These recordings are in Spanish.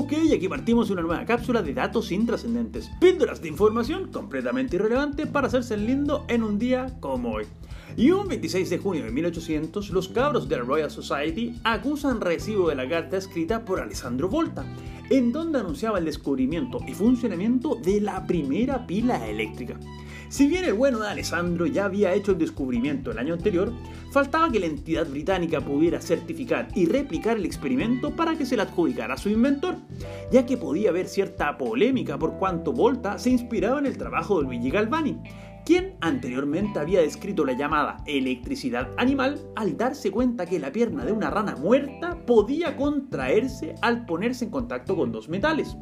Ok, aquí partimos una nueva cápsula de datos intrascendentes. Píldoras de información completamente irrelevante para hacerse lindo en un día como hoy. Y un 26 de junio de 1800, los cabros de la Royal Society acusan recibo de la carta escrita por Alessandro Volta, en donde anunciaba el descubrimiento y funcionamiento de la primera pila eléctrica. Si bien el bueno de Alessandro ya había hecho el descubrimiento el año anterior, faltaba que la entidad británica pudiera certificar y replicar el experimento para que se le adjudicara a su inventor, ya que podía haber cierta polémica por cuanto Volta se inspiraba en el trabajo de Luigi Galvani, quien anteriormente había descrito la llamada electricidad animal al darse cuenta que la pierna de una rana muerta podía contraerse al ponerse en contacto con dos metales.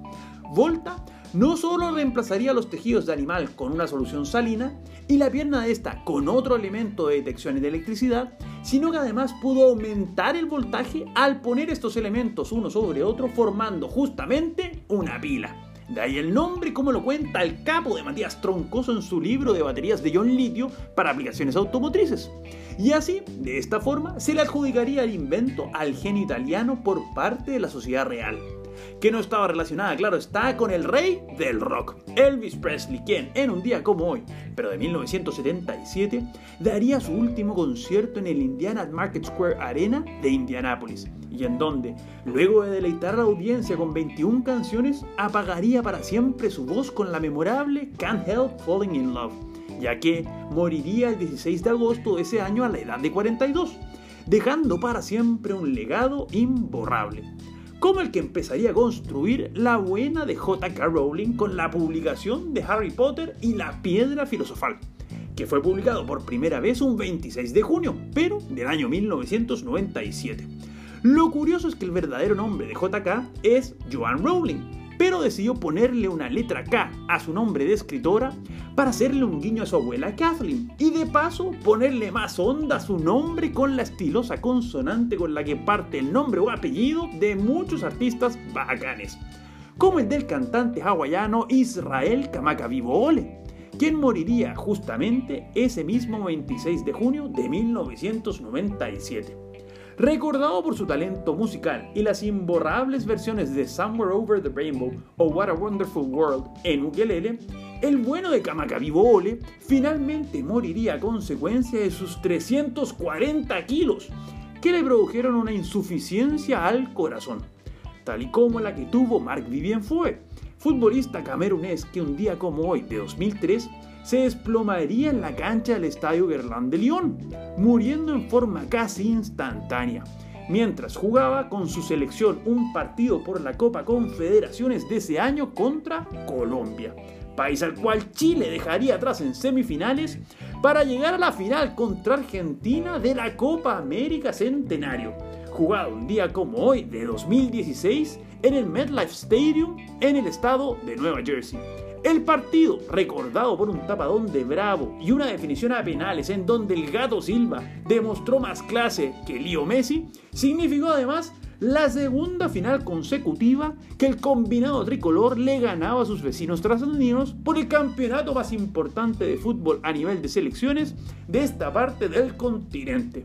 Volta no solo reemplazaría los tejidos de animal con una solución salina y la pierna de esta con otro elemento de detección de electricidad, sino que además pudo aumentar el voltaje al poner estos elementos uno sobre otro formando justamente una pila. De ahí el nombre, como lo cuenta el capo de Matías Troncoso en su libro de baterías de ion litio para aplicaciones automotrices. Y así, de esta forma, se le adjudicaría el invento al genio italiano por parte de la sociedad real que no estaba relacionada, claro está, con el rey del rock, Elvis Presley, quien en un día como hoy, pero de 1977, daría su último concierto en el Indiana Market Square Arena de Indianápolis, y en donde, luego de deleitar a la audiencia con 21 canciones, apagaría para siempre su voz con la memorable Can't Help Falling in Love, ya que moriría el 16 de agosto de ese año a la edad de 42, dejando para siempre un legado imborrable como el que empezaría a construir la buena de J.K. Rowling con la publicación de Harry Potter y la Piedra Filosofal, que fue publicado por primera vez un 26 de junio, pero del año 1997. Lo curioso es que el verdadero nombre de JK es Joan Rowling, pero decidió ponerle una letra K a su nombre de escritora para hacerle un guiño a su abuela Kathleen y de paso ponerle más onda a su nombre con la estilosa consonante con la que parte el nombre o apellido de muchos artistas bacanes, como el del cantante hawaiano Israel Kamakawiwo'ole, quien moriría justamente ese mismo 26 de junio de 1997. Recordado por su talento musical y las imborrables versiones de Somewhere Over the Rainbow o What a Wonderful World en ukelele, el bueno de Kamakawiwo'ole finalmente moriría a consecuencia de sus 340 kilos, que le produjeron una insuficiencia al corazón, tal y como la que tuvo Mark Vivien Foe, futbolista camerunés que un día como hoy de 2003 se desplomaría en la cancha del Estadio Guerlain de Lyon, muriendo en forma casi instantánea, mientras jugaba con su selección un partido por la Copa Confederaciones de ese año contra Colombia, país al cual Chile dejaría atrás en semifinales para llegar a la final contra Argentina de la Copa América Centenario, jugado un día como hoy de 2016 en el MetLife Stadium en el estado de Nueva Jersey. El partido, recordado por un tapadón de Bravo y una definición a penales en donde el gato Silva demostró más clase que Leo Messi, significó además la segunda final consecutiva que el combinado tricolor le ganaba a sus vecinos trasandinos por el campeonato más importante de fútbol a nivel de selecciones de esta parte del continente.